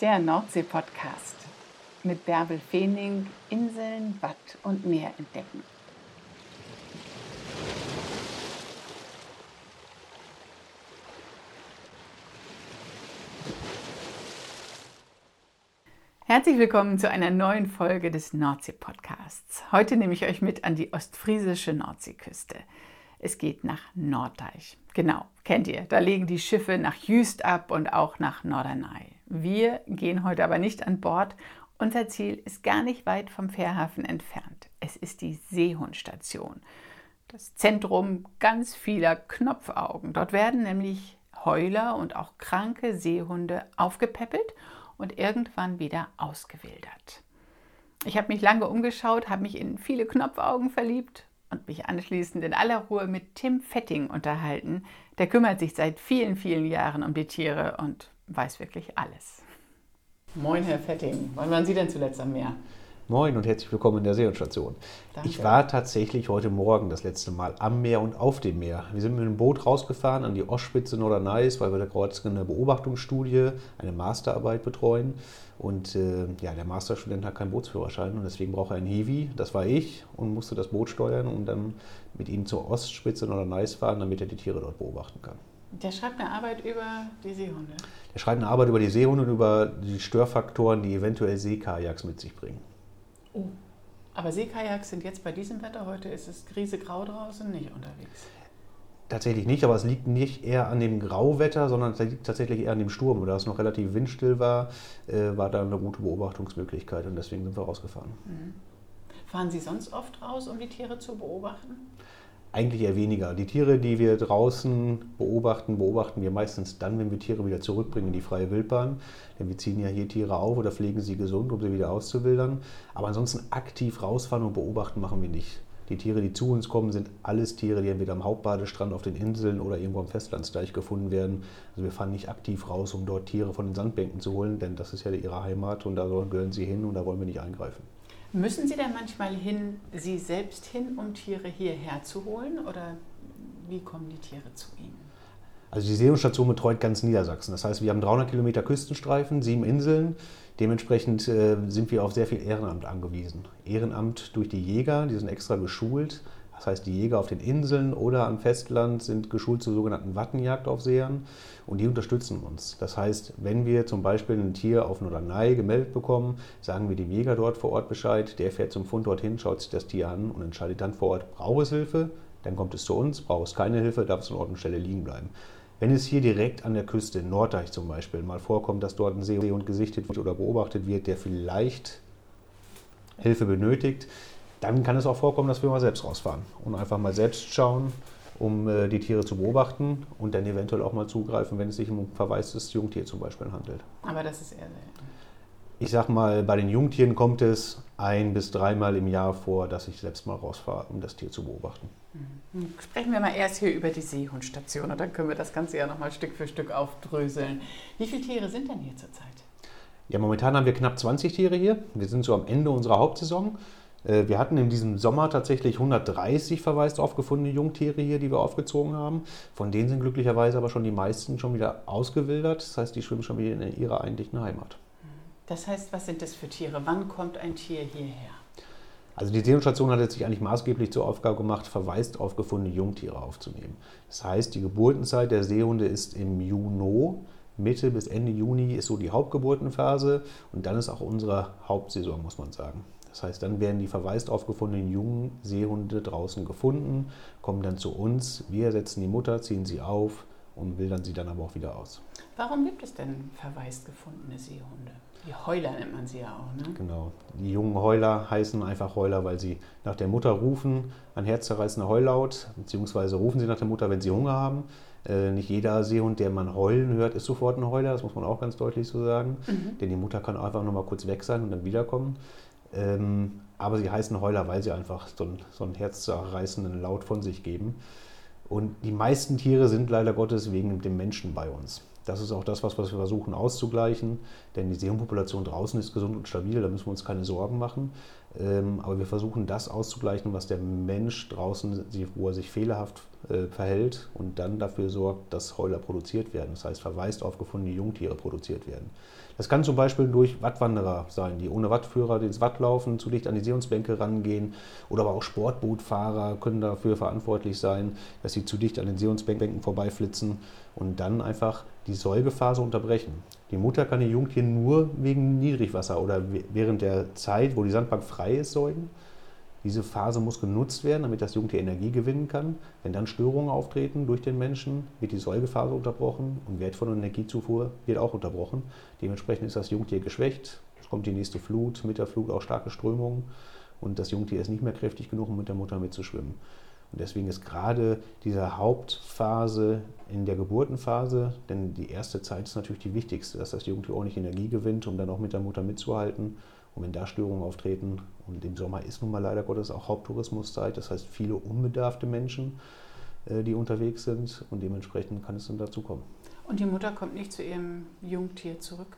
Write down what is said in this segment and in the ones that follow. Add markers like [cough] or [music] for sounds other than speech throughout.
der Nordsee-Podcast. Mit Bärbel Feening Inseln, Watt und Meer entdecken. Herzlich willkommen zu einer neuen Folge des Nordsee-Podcasts. Heute nehme ich euch mit an die ostfriesische Nordseeküste. Es geht nach Norddeich. Genau, kennt ihr. Da legen die Schiffe nach Jüst ab und auch nach Norderney. Wir gehen heute aber nicht an Bord. Unser Ziel ist gar nicht weit vom Fährhafen entfernt. Es ist die Seehundstation. Das Zentrum ganz vieler Knopfaugen. Dort werden nämlich Heuler und auch kranke Seehunde aufgepäppelt und irgendwann wieder ausgewildert. Ich habe mich lange umgeschaut, habe mich in viele Knopfaugen verliebt und mich anschließend in aller Ruhe mit Tim Fetting unterhalten. Der kümmert sich seit vielen, vielen Jahren um die Tiere und weiß wirklich alles. Moin, Herr Fetting. Wann waren Sie denn zuletzt am Meer? Moin und herzlich willkommen in der Seehundstation. Ich war tatsächlich heute Morgen das letzte Mal am Meer und auf dem Meer. Wir sind mit dem Boot rausgefahren an die Ostspitze Norderney, weil wir da gerade eine Beobachtungsstudie, eine Masterarbeit betreuen. Und äh, ja, der Masterstudent hat keinen Bootsführerschein und deswegen braucht er einen Heavy. Das war ich und musste das Boot steuern und dann mit ihm zur Ostspitze Norderney fahren, damit er die Tiere dort beobachten kann. Der schreibt eine Arbeit über die Seehunde. Der schreibt eine Arbeit über die Seehunde und über die Störfaktoren, die eventuell Seekajaks mit sich bringen. Oh. Aber Seekajaks sind jetzt bei diesem Wetter, heute ist es griesegrau draußen, nicht unterwegs. Tatsächlich nicht, aber es liegt nicht eher an dem Grauwetter, sondern es liegt tatsächlich eher an dem Sturm. Da es noch relativ windstill war, äh, war da eine gute Beobachtungsmöglichkeit und deswegen sind wir rausgefahren. Mhm. Fahren Sie sonst oft raus, um die Tiere zu beobachten? Eigentlich eher weniger. Die Tiere, die wir draußen beobachten, beobachten wir meistens dann, wenn wir Tiere wieder zurückbringen in die freie Wildbahn. Denn wir ziehen ja hier Tiere auf oder pflegen sie gesund, um sie wieder auszuwildern. Aber ansonsten aktiv rausfahren und beobachten machen wir nicht. Die Tiere, die zu uns kommen, sind alles Tiere, die entweder am Hauptbadestrand auf den Inseln oder irgendwo am Festlandsdeich gefunden werden. Also wir fahren nicht aktiv raus, um dort Tiere von den Sandbänken zu holen, denn das ist ja ihre Heimat und da gehören sie hin und da wollen wir nicht eingreifen. Müssen Sie da manchmal hin, Sie selbst hin, um Tiere hierher zu holen oder wie kommen die Tiere zu Ihnen? Also die Seehundstation betreut ganz Niedersachsen. Das heißt, wir haben 300 Kilometer Küstenstreifen, sieben Inseln. Dementsprechend äh, sind wir auf sehr viel Ehrenamt angewiesen. Ehrenamt durch die Jäger, die sind extra geschult. Das heißt, die Jäger auf den Inseln oder am Festland sind geschult zur sogenannten Wattenjagdaufsehern und die unterstützen uns. Das heißt, wenn wir zum Beispiel ein Tier auf Norderney gemeldet bekommen, sagen wir dem Jäger dort vor Ort Bescheid, der fährt zum Fund dorthin, schaut sich das Tier an und entscheidet dann vor Ort, braucht es Hilfe, dann kommt es zu uns, braucht es keine Hilfe, darf es an Ort und Stelle liegen bleiben. Wenn es hier direkt an der Küste, in Norddeich zum Beispiel, mal vorkommt, dass dort ein Seehund gesichtet wird oder beobachtet wird, der vielleicht Hilfe benötigt, dann kann es auch vorkommen, dass wir mal selbst rausfahren und einfach mal selbst schauen, um äh, die Tiere zu beobachten und dann eventuell auch mal zugreifen, wenn es sich um ein verwaistes Jungtier zum Beispiel handelt. Aber das ist eher selten. Ich sag mal, bei den Jungtieren kommt es ein bis dreimal im Jahr vor, dass ich selbst mal rausfahre, um das Tier zu beobachten. Mhm. Sprechen wir mal erst hier über die Seehundstation und dann können wir das Ganze ja nochmal Stück für Stück aufdröseln. Wie viele Tiere sind denn hier zurzeit? Ja, momentan haben wir knapp 20 Tiere hier. Wir sind so am Ende unserer Hauptsaison. Äh, wir hatten in diesem Sommer tatsächlich 130 verwaist aufgefundene Jungtiere hier, die wir aufgezogen haben. Von denen sind glücklicherweise aber schon die meisten schon wieder ausgewildert. Das heißt, die schwimmen schon wieder in ihrer eigentlichen Heimat. Das heißt, was sind das für Tiere? Wann kommt ein Tier hierher? Also die Seehundstation hat jetzt sich eigentlich maßgeblich zur Aufgabe gemacht, verwaist aufgefundene Jungtiere aufzunehmen. Das heißt, die Geburtenzeit der Seehunde ist im Juni. Mitte bis Ende Juni ist so die Hauptgeburtenphase und dann ist auch unsere Hauptsaison, muss man sagen. Das heißt, dann werden die verwaist aufgefundenen jungen Seehunde draußen gefunden, kommen dann zu uns, wir ersetzen die Mutter, ziehen sie auf und wildern sie dann aber auch wieder aus. Warum gibt es denn verwaist gefundene Seehunde? Die Heuler nennt man sie ja auch, ne? Genau. Die jungen Heuler heißen einfach Heuler, weil sie nach der Mutter rufen, ein herzzerreißender Heulaut, beziehungsweise rufen sie nach der Mutter, wenn sie Hunger haben. Äh, nicht jeder Seehund, der man heulen hört, ist sofort ein Heuler, das muss man auch ganz deutlich so sagen. Mhm. Denn die Mutter kann einfach nur mal kurz weg sein und dann wiederkommen. Ähm, aber sie heißen Heuler, weil sie einfach so einen, so einen herzzerreißenden Laut von sich geben. Und die meisten Tiere sind leider Gottes wegen dem Menschen bei uns. Das ist auch das, was wir versuchen auszugleichen, denn die Seehundpopulation draußen ist gesund und stabil, da müssen wir uns keine Sorgen machen. Ähm, aber wir versuchen das auszugleichen, was der Mensch draußen, wo er sich fehlerhaft äh, verhält und dann dafür sorgt, dass Heuler produziert werden. Das heißt, verwaist aufgefundene Jungtiere produziert werden. Das kann zum Beispiel durch Wattwanderer sein, die ohne Wattführer ins Watt laufen, zu dicht an die Sehungsbänke rangehen. Oder aber auch Sportbootfahrer können dafür verantwortlich sein, dass sie zu dicht an den Sehungsbänken vorbeiflitzen und dann einfach die Säugephase unterbrechen. Die Mutter kann ihr Jungtier nur wegen Niedrigwasser oder während der Zeit, wo die Sandbank frei ist, säugen. Diese Phase muss genutzt werden, damit das Jungtier Energie gewinnen kann. Wenn dann Störungen auftreten durch den Menschen, wird die Säugephase unterbrochen und wertvolle Energiezufuhr wird auch unterbrochen. Dementsprechend ist das Jungtier geschwächt. Es kommt die nächste Flut, mit der Flut auch starke Strömungen und das Jungtier ist nicht mehr kräftig genug, um mit der Mutter mitzuschwimmen. Und deswegen ist gerade diese Hauptphase in der Geburtenphase, denn die erste Zeit ist natürlich die wichtigste, dass das Jungtier ordentlich Energie gewinnt, um dann auch mit der Mutter mitzuhalten. Und wenn da Störungen auftreten, und im Sommer ist nun mal leider Gottes auch Haupttourismuszeit, das heißt viele unbedarfte Menschen, äh, die unterwegs sind und dementsprechend kann es dann dazu kommen. Und die Mutter kommt nicht zu ihrem Jungtier zurück?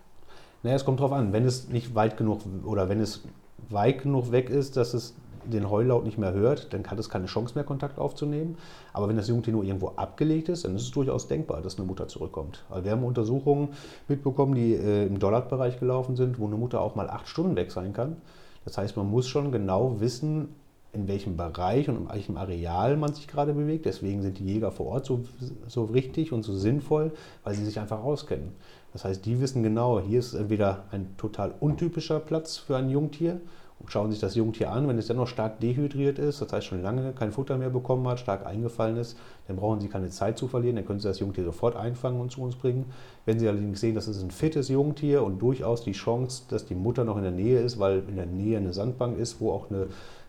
Naja, es kommt darauf an, wenn es nicht weit genug oder wenn es weit genug weg ist, dass es den Heulaut nicht mehr hört, dann hat es keine Chance mehr, Kontakt aufzunehmen. Aber wenn das Jungtier nur irgendwo abgelegt ist, dann ist es durchaus denkbar, dass eine Mutter zurückkommt. Also wir haben Untersuchungen mitbekommen, die äh, im Dollarbereich gelaufen sind, wo eine Mutter auch mal acht Stunden weg sein kann. Das heißt, man muss schon genau wissen, in welchem Bereich und in welchem Areal man sich gerade bewegt. Deswegen sind die Jäger vor Ort so, so richtig und so sinnvoll, weil sie sich einfach auskennen. Das heißt, die wissen genau, hier ist entweder ein total untypischer Platz für ein Jungtier schauen sich das Jungtier an. Wenn es dennoch stark dehydriert ist, das heißt schon lange kein Futter mehr bekommen hat, stark eingefallen ist, dann brauchen Sie keine Zeit zu verlieren. Dann können Sie das Jungtier sofort einfangen und zu uns bringen. Wenn Sie allerdings sehen, dass es ein fittes Jungtier und durchaus die Chance, dass die Mutter noch in der Nähe ist, weil in der Nähe eine Sandbank ist, wo auch eine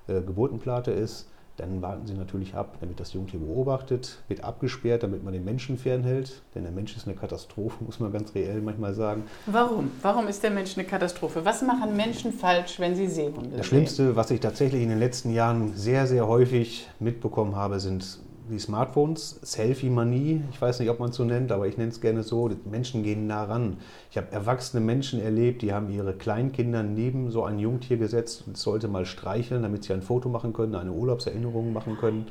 äh, Geburtenplate ist, dann warten Sie natürlich ab, damit das Jungtier beobachtet, wird abgesperrt, damit man den Menschen fernhält. Denn der Mensch ist eine Katastrophe, [laughs] muss man ganz reell manchmal sagen. Warum? Warum ist der Mensch eine Katastrophe? Was machen Menschen falsch, wenn sie Seehunde sehen? Das Schlimmste, was ich tatsächlich in den letzten Jahren sehr, sehr häufig mitbekommen habe, sind die Smartphones, Selfie-Manie, ich weiß nicht, ob man es so nennt, aber ich nenne es gerne so, Menschen gehen nah ran. Ich habe erwachsene Menschen erlebt, die haben ihre Kleinkinder neben so ein Jungtier gesetzt und sollte mal streicheln, damit sie ein Foto machen können, eine Urlaubserinnerung machen können.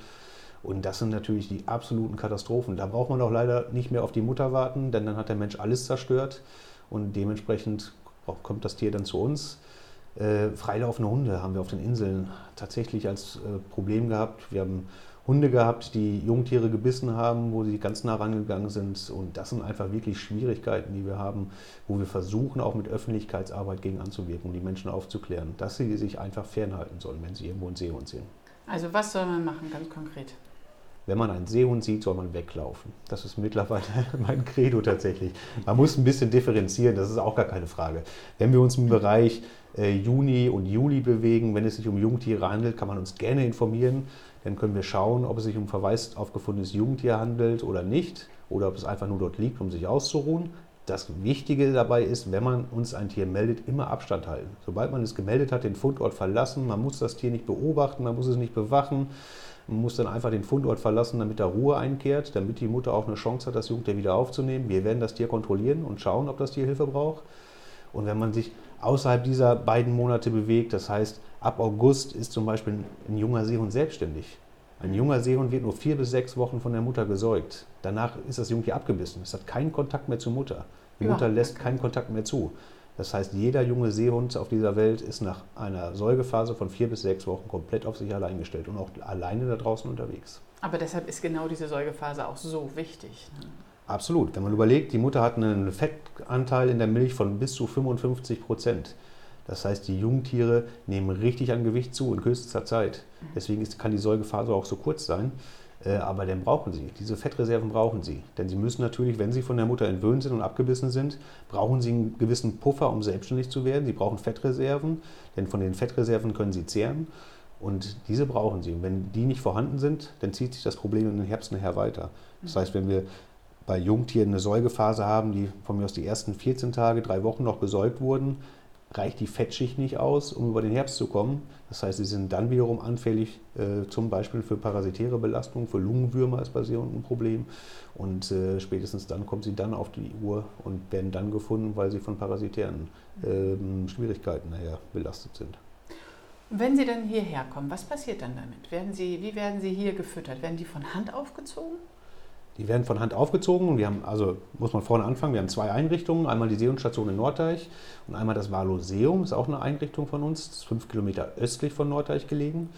Und das sind natürlich die absoluten Katastrophen. Da braucht man auch leider nicht mehr auf die Mutter warten, denn dann hat der Mensch alles zerstört und dementsprechend kommt das Tier dann zu uns. Äh, freilaufende Hunde haben wir auf den Inseln tatsächlich als äh, Problem gehabt. Wir haben Hunde gehabt, die Jungtiere gebissen haben, wo sie ganz nah rangegangen sind. Und das sind einfach wirklich Schwierigkeiten, die wir haben, wo wir versuchen, auch mit Öffentlichkeitsarbeit gegen anzuwirken, um die Menschen aufzuklären, dass sie sich einfach fernhalten sollen, wenn sie irgendwo einen Seehund sehen. Also was soll man machen, ganz konkret? Wenn man einen Seehund sieht, soll man weglaufen. Das ist mittlerweile [laughs] mein Credo tatsächlich. Man muss ein bisschen differenzieren, das ist auch gar keine Frage. Wenn wir uns im Bereich Juni und Juli bewegen, wenn es sich um Jungtiere handelt, kann man uns gerne informieren. Dann können wir schauen, ob es sich um verwaist aufgefundenes Jugendtier handelt oder nicht, oder ob es einfach nur dort liegt, um sich auszuruhen. Das Wichtige dabei ist, wenn man uns ein Tier meldet, immer Abstand halten. Sobald man es gemeldet hat, den Fundort verlassen. Man muss das Tier nicht beobachten, man muss es nicht bewachen. Man muss dann einfach den Fundort verlassen, damit da Ruhe einkehrt, damit die Mutter auch eine Chance hat, das Jungtier wieder aufzunehmen. Wir werden das Tier kontrollieren und schauen, ob das Tier Hilfe braucht. Und wenn man sich außerhalb dieser beiden Monate bewegt, das heißt, ab August ist zum Beispiel ein junger Seehund selbstständig. Ein junger Seehund wird nur vier bis sechs Wochen von der Mutter gesäugt. Danach ist das Jungtier abgebissen. Es hat keinen Kontakt mehr zur Mutter. Die Mutter ja. lässt keinen Kontakt mehr zu. Das heißt, jeder junge Seehund auf dieser Welt ist nach einer Säugephase von vier bis sechs Wochen komplett auf sich allein gestellt und auch alleine da draußen unterwegs. Aber deshalb ist genau diese Säugephase auch so wichtig. Ne? Absolut. Wenn man überlegt, die Mutter hat einen Fettanteil in der Milch von bis zu 55 Prozent. Das heißt, die Jungtiere nehmen richtig an Gewicht zu in kürzester Zeit. Deswegen ist, kann die Säugephase auch so kurz sein. Äh, aber dann brauchen sie, diese Fettreserven brauchen sie. Denn sie müssen natürlich, wenn sie von der Mutter entwöhnt sind und abgebissen sind, brauchen sie einen gewissen Puffer, um selbstständig zu werden. Sie brauchen Fettreserven, denn von den Fettreserven können sie zehren. Und diese brauchen sie. Und wenn die nicht vorhanden sind, dann zieht sich das Problem in den Herbst nachher weiter. Das mhm. heißt, wenn wir bei Jungtieren eine Säugephase haben, die von mir aus die ersten 14 Tage, drei Wochen noch gesäugt wurden, reicht die Fettschicht nicht aus, um über den Herbst zu kommen. Das heißt, sie sind dann wiederum anfällig äh, zum Beispiel für parasitäre Belastung, für Lungenwürmer ist bei ein Problem. Und äh, spätestens dann kommen sie dann auf die Uhr und werden dann gefunden, weil sie von parasitären äh, Schwierigkeiten nachher belastet sind. Wenn Sie dann hierher kommen, was passiert dann damit? Werden Sie, wie werden Sie hier gefüttert? Werden die von Hand aufgezogen? Die werden von Hand aufgezogen wir haben, also muss man vorne anfangen, wir haben zwei Einrichtungen, einmal die Seehundstation in Norddeich und einmal das Waloseum, ist auch eine Einrichtung von uns, das ist fünf Kilometer östlich von Norddeich gelegen.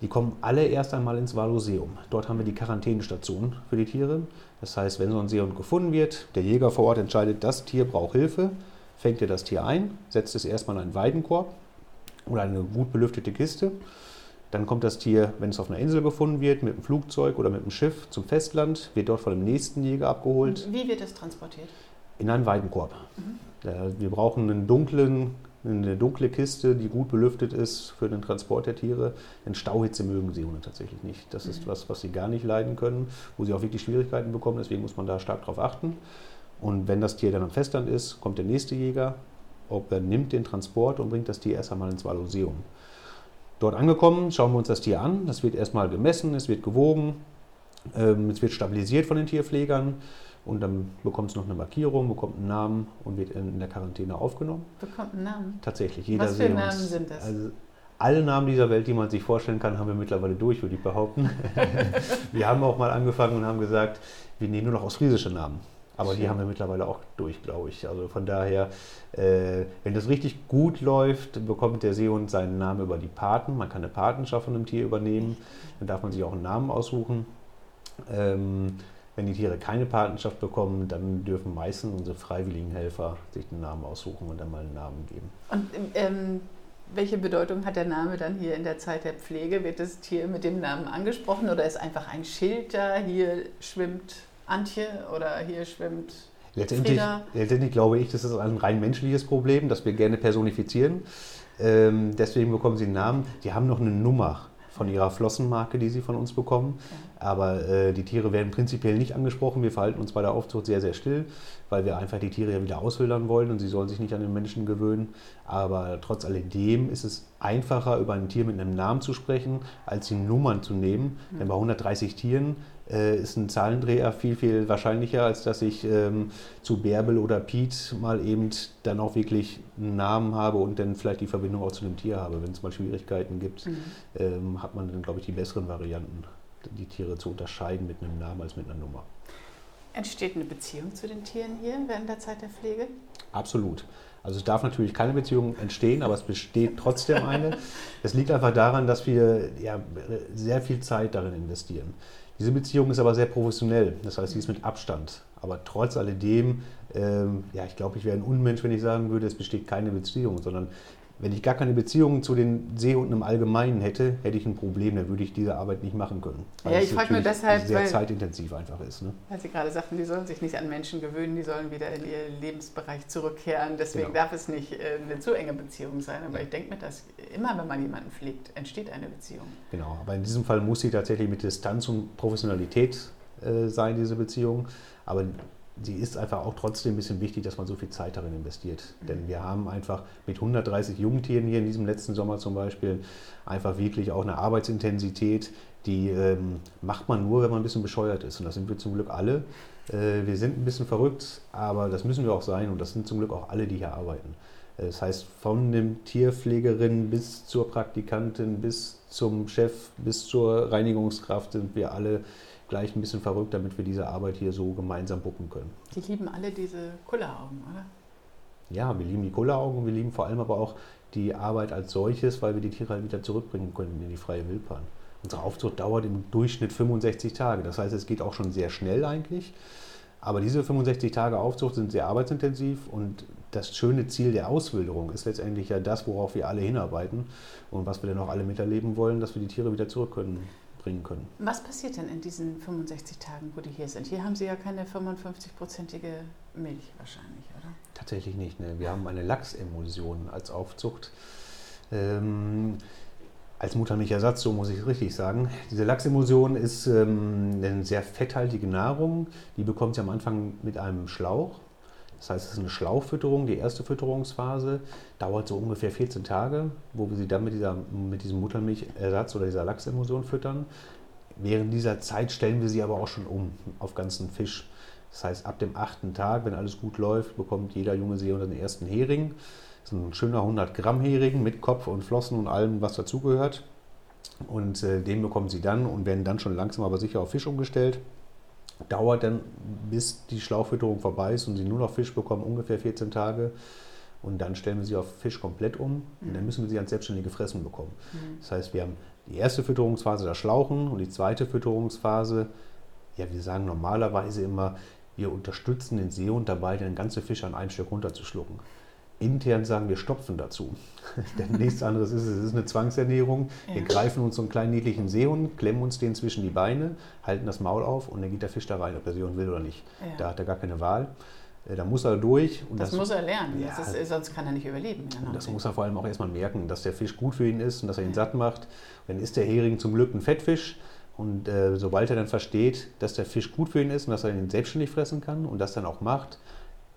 Die kommen alle erst einmal ins Waloseum. Dort haben wir die Quarantänestation für die Tiere. Das heißt, wenn so ein Seehund gefunden wird, der Jäger vor Ort entscheidet, das Tier braucht Hilfe, fängt er das Tier ein, setzt es erstmal in einen Weidenkorb oder eine gut belüftete Kiste dann kommt das Tier, wenn es auf einer Insel gefunden wird, mit dem Flugzeug oder mit dem Schiff zum Festland, wird dort von dem nächsten Jäger abgeholt. Wie wird es transportiert? In einen Weidenkorb. Mhm. Wir brauchen einen dunklen, eine dunkle Kiste, die gut belüftet ist für den Transport der Tiere. Denn Stauhitze mögen Seehunde tatsächlich nicht. Das ist mhm. was, was sie gar nicht leiden können, wo sie auch wirklich Schwierigkeiten bekommen. Deswegen muss man da stark drauf achten. Und wenn das Tier dann am Festland ist, kommt der nächste Jäger, ob er nimmt den Transport und bringt das Tier erst einmal ins Walloseum. Dort angekommen, schauen wir uns das Tier an. Das wird erstmal gemessen, es wird gewogen, ähm, es wird stabilisiert von den Tierpflegern und dann bekommt es noch eine Markierung, bekommt einen Namen und wird in der Quarantäne aufgenommen. Bekommt einen Namen? Tatsächlich. Jeder Was für Namen sind das? Also alle Namen dieser Welt, die man sich vorstellen kann, haben wir mittlerweile durch, würde ich behaupten. [laughs] wir haben auch mal angefangen und haben gesagt, wir nehmen nur noch ostfriesische Namen. Aber die haben wir mittlerweile auch durch, glaube ich. Also von daher, äh, wenn das richtig gut läuft, bekommt der Seehund seinen Namen über die Paten. Man kann eine Patenschaft von einem Tier übernehmen. Dann darf man sich auch einen Namen aussuchen. Ähm, wenn die Tiere keine Patenschaft bekommen, dann dürfen meistens unsere freiwilligen Helfer sich den Namen aussuchen und dann mal einen Namen geben. Und ähm, welche Bedeutung hat der Name dann hier in der Zeit der Pflege? Wird das Tier mit dem Namen angesprochen oder ist einfach ein Schild da, hier schwimmt Antje oder hier schwimmt letztendlich, letztendlich glaube ich, das ist ein rein menschliches Problem, das wir gerne personifizieren. Ähm, deswegen bekommen sie einen Namen. Die haben noch eine Nummer von ihrer Flossenmarke, die sie von uns bekommen. Aber äh, die Tiere werden prinzipiell nicht angesprochen. Wir verhalten uns bei der Aufzucht sehr, sehr still, weil wir einfach die Tiere ja wieder auswildern wollen und sie sollen sich nicht an den Menschen gewöhnen. Aber trotz alledem ist es einfacher, über ein Tier mit einem Namen zu sprechen, als die Nummern zu nehmen. Mhm. Denn bei 130 Tieren äh, ist ein Zahlendreher viel, viel wahrscheinlicher, als dass ich ähm, zu Bärbel oder Piet mal eben dann auch wirklich einen Namen habe und dann vielleicht die Verbindung auch zu dem Tier habe. Wenn es mal Schwierigkeiten gibt, mhm. ähm, hat man dann, glaube ich, die besseren Varianten, die Tiere zu unterscheiden mit einem Namen als mit einer Nummer. Entsteht eine Beziehung zu den Tieren hier während der Zeit der Pflege? Absolut. Also es darf natürlich keine Beziehung entstehen, aber es besteht trotzdem eine. Es liegt einfach daran, dass wir ja, sehr viel Zeit darin investieren. Diese Beziehung ist aber sehr professionell, das heißt, sie ist mit Abstand. Aber trotz alledem, ähm, ja, ich glaube, ich wäre ein Unmensch, wenn ich sagen würde, es besteht keine Beziehung, sondern wenn ich gar keine Beziehung zu den Seehunden im Allgemeinen hätte, hätte ich ein Problem, dann würde ich diese Arbeit nicht machen können. Weil ja, ich frage nur deshalb, sehr weil, zeitintensiv einfach ist. Ne? Weil Sie gerade sagten, die sollen sich nicht an Menschen gewöhnen, die sollen wieder in ihren Lebensbereich zurückkehren. Deswegen genau. darf es nicht äh, eine zu enge Beziehung sein. Aber ja. ich denke mir, dass immer, wenn man jemanden pflegt, entsteht eine Beziehung. Genau, aber in diesem Fall muss sie tatsächlich mit Distanz und Professionalität äh, sein, diese Beziehung. Aber sie ist einfach auch trotzdem ein bisschen wichtig, dass man so viel Zeit darin investiert. Mhm. Denn wir haben einfach mit 130 Jungtieren hier in diesem letzten Sommer zum Beispiel einfach wirklich auch eine Arbeitsintensität, die ähm, macht man nur, wenn man ein bisschen bescheuert ist. Und das sind wir zum Glück alle. Äh, wir sind ein bisschen verrückt, aber das müssen wir auch sein. Und das sind zum Glück auch alle, die hier arbeiten. Äh, das heißt, von dem Tierpflegerin bis zur Praktikantin, bis zum Chef, bis zur Reinigungskraft sind wir alle gleich ein bisschen verrückt, damit wir diese Arbeit hier so gemeinsam wuppen können. Die lieben alle diese Kulleraugen, oder? Ja, wir lieben die Kulleraugen und wir lieben vor allem aber auch die Arbeit als solches, weil wir die Tiere halt wieder zurückbringen können in die freie Wildbahn. Unsere Aufzucht dauert im Durchschnitt 65 Tage. Das heißt, es geht auch schon sehr schnell eigentlich. Aber diese 65 Tage Aufzucht sind sehr arbeitsintensiv und das schöne Ziel der Auswilderung ist letztendlich ja das, worauf wir alle hinarbeiten und was wir dann auch alle miterleben wollen, dass wir die Tiere wieder zurück können bringen können. Was passiert denn in diesen 65 Tagen, wo die hier sind? Hier haben Sie ja keine 55-prozentige Milch wahrscheinlich, oder? Tatsächlich nicht. Ne? Wir haben eine Lachsemulsion als Aufzucht. Ähm, als Muttermilchersatz, so muss ich es richtig sagen. Diese Lachsemulsion ist ähm, eine sehr fetthaltige Nahrung. Die bekommt sie am Anfang mit einem Schlauch. Das heißt, es ist eine Schlauchfütterung, die erste Fütterungsphase, dauert so ungefähr 14 Tage, wo wir sie dann mit, dieser, mit diesem Muttermilchersatz oder dieser Lachsemulsion füttern. Während dieser Zeit stellen wir sie aber auch schon um auf ganzen Fisch. Das heißt, ab dem achten Tag, wenn alles gut läuft, bekommt jeder junge Seehund den ersten Hering. Das ist ein schöner 100 Gramm Hering mit Kopf und Flossen und allem, was dazugehört. Und äh, den bekommen sie dann und werden dann schon langsam aber sicher auf Fisch umgestellt. Dauert dann, bis die Schlauchfütterung vorbei ist und sie nur noch Fisch bekommen, ungefähr 14 Tage. Und dann stellen wir sie auf Fisch komplett um und dann müssen wir sie ans selbstständige Fressen bekommen. Mhm. Das heißt, wir haben die erste Fütterungsphase das Schlauchen und die zweite Fütterungsphase, ja, wir sagen normalerweise immer, wir unterstützen den Seehund dabei, den ganzen Fisch an einem Stück runterzuschlucken. Intern sagen wir Stopfen dazu. [laughs] Denn nichts anderes ist es. Es ist eine Zwangsernährung. Ja. Wir greifen uns so einen kleinen niedlichen Seehund, klemmen uns den zwischen die Beine, halten das Maul auf und dann geht der Fisch da rein, ob der Seehund will oder nicht. Ja. Da hat er gar keine Wahl. Äh, da muss er durch. das, das, muss er lernen, ja, ist, sonst kann er nicht überleben. das muss er vor allem auch erstmal merken, dass der Fisch gut für ihn ist und dass er ihn satt macht. Und dann ist der Hering zum Glück ein Fettfisch. Und äh, sobald er dann versteht, dass der Fisch gut für ihn ist und dass er ihn selbstständig fressen kann und das dann auch macht,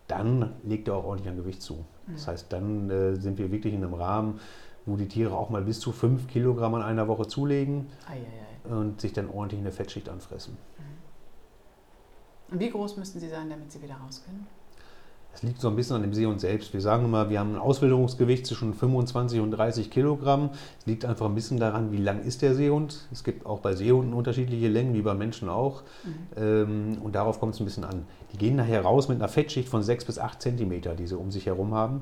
dann legt er auch ordentlich an Gewicht zu. Das heißt, dann äh, sind wir wirklich in einem Rahmen, wo die Tiere auch mal bis zu 5 Kilogramm an einer Woche zulegen ei, ei, ei. und sich dann ordentlich in der Fettschicht anfressen. Und wie groß müssten sie sein, damit sie wieder raus können? Es liegt so ein bisschen an dem Seehund selbst. Wir sagen immer, wir haben ein Auswilderungsgewicht zwischen 25 und 30 Kilogramm. Es liegt einfach ein bisschen daran, wie lang ist der Seehund. Es gibt auch bei Seehunden unterschiedliche Längen, wie bei Menschen auch. Mhm. Und darauf kommt es ein bisschen an. Die gehen nachher raus mit einer Fettschicht von 6 bis 8 Zentimeter, die sie um sich herum haben.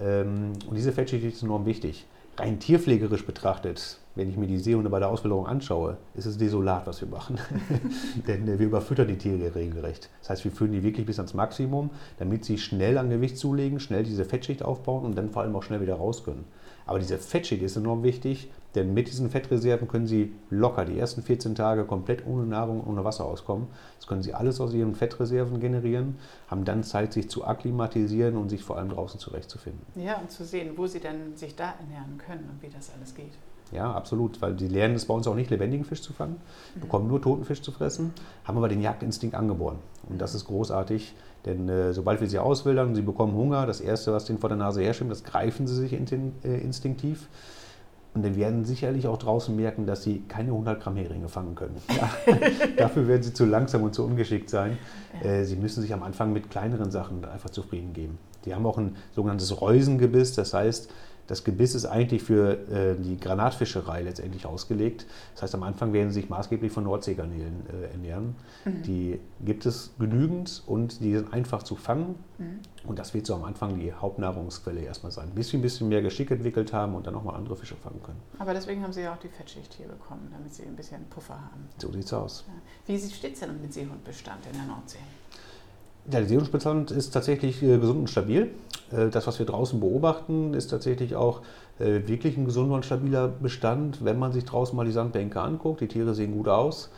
Ähm, und diese Fettschicht ist enorm wichtig. Rein tierpflegerisch betrachtet wenn ich mir die Seehunde bei der Ausbildung anschaue, ist es desolat, was wir machen. [laughs] Denn äh, wir überfüttern die Tiere regelrecht. Das heißt, wir führen die wirklich bis ans Maximum, damit sie schnell an Gewicht zulegen, schnell diese Fettschicht aufbauen und dann vor allem auch schnell wieder raus können. Aber diese Fettschicht ist enorm wichtig, denn mit diesen Fettreserven können Sie locker die ersten 14 Tage komplett ohne Nahrung, ohne Wasser auskommen. Das können Sie alles aus Ihren Fettreserven generieren, haben dann Zeit, sich zu akklimatisieren und sich vor allem draußen zurechtzufinden. Ja, und zu sehen, wo Sie dann sich da ernähren können und wie das alles geht. Ja, absolut, weil die lernen es bei uns auch nicht, lebendigen Fisch zu fangen, bekommen nur toten Fisch zu fressen, haben aber den Jagdinstinkt angeboren. Und das ist großartig, denn äh, sobald wir sie auswildern und sie bekommen Hunger, das Erste, was denen vor der Nase herschwimmt, das greifen sie sich äh, instinktiv. Und dann werden sicherlich auch draußen merken, dass sie keine 100 Gramm Heringe fangen können. [laughs] Ja, dafür werden sie zu langsam und zu ungeschickt sein. Äh, sie müssen sich am Anfang mit kleineren Sachen einfach zufrieden geben. Die haben auch ein sogenanntes Reusengebiss, das heißt, das Gebiss ist eigentlich für äh, die Granatfischerei letztendlich ausgelegt. Das heißt, am Anfang werden sie sich maßgeblich von Nordseegarnelen äh, ernähren. Mhm. Die gibt es genügend und die sind einfach zu fangen. Mhm. Und das wird so am Anfang die Hauptnahrungsquelle erstmal sein. Bis wir ein bisschen mehr Geschick entwickelt haben und dann nochmal andere Fische fangen können. Aber deswegen haben Sie ja auch die Fettschicht hier bekommen, damit Sie ein bisschen Puffer haben. So sieht es aus. Ja. Wie steht es denn mit Seehundbestand in der Nordsee? Der Seehundbestand ist tatsächlich äh, gesund und stabil. Äh, das, was wir draußen beobachten, ist tatsächlich auch äh, wirklich ein gesunder und stabiler Bestand, wenn man sich draußen mal die Sandbänke anguckt. Die Tiere sehen gut aus.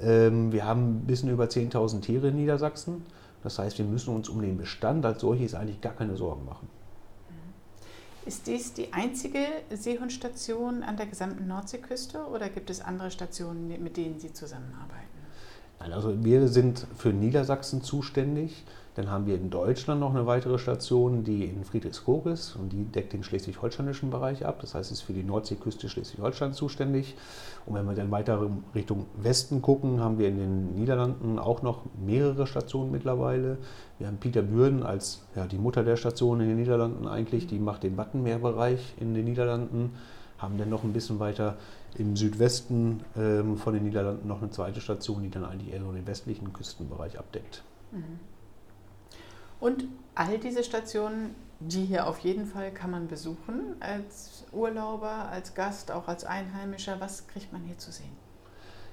Ähm, wir haben ein bisschen über 10.000 Tiere in Niedersachsen. Das heißt, wir müssen uns um den Bestand als solches eigentlich gar keine Sorgen machen. Ist dies die einzige Seehundstation an der gesamten Nordseeküste oder gibt es andere Stationen, mit denen Sie zusammenarbeiten? Also wir sind für Niedersachsen zuständig. Dann haben wir in Deutschland noch eine weitere Station, die in Friedrichskoog ist und die deckt den schleswig-holsteinischen Bereich ab. Das heißt, ist für die Nordseeküste Schleswig-Holstein zuständig. Und wenn wir dann weiter Richtung Westen gucken, haben wir in den Niederlanden auch noch mehrere Stationen mittlerweile. Wir haben Peter Büren als ja, die Mutter der Station in den Niederlanden eigentlich, die macht den Wattenmeerbereich in den Niederlanden haben dann noch ein bisschen weiter im Südwesten ähm, von den Niederlanden noch eine zweite Station, die dann eigentlich eher so den westlichen Küstenbereich abdeckt. Mhm. Und all diese Stationen, die hier auf jeden Fall kann man besuchen als Urlauber, als Gast, auch als Einheimischer. Was kriegt man hier zu sehen?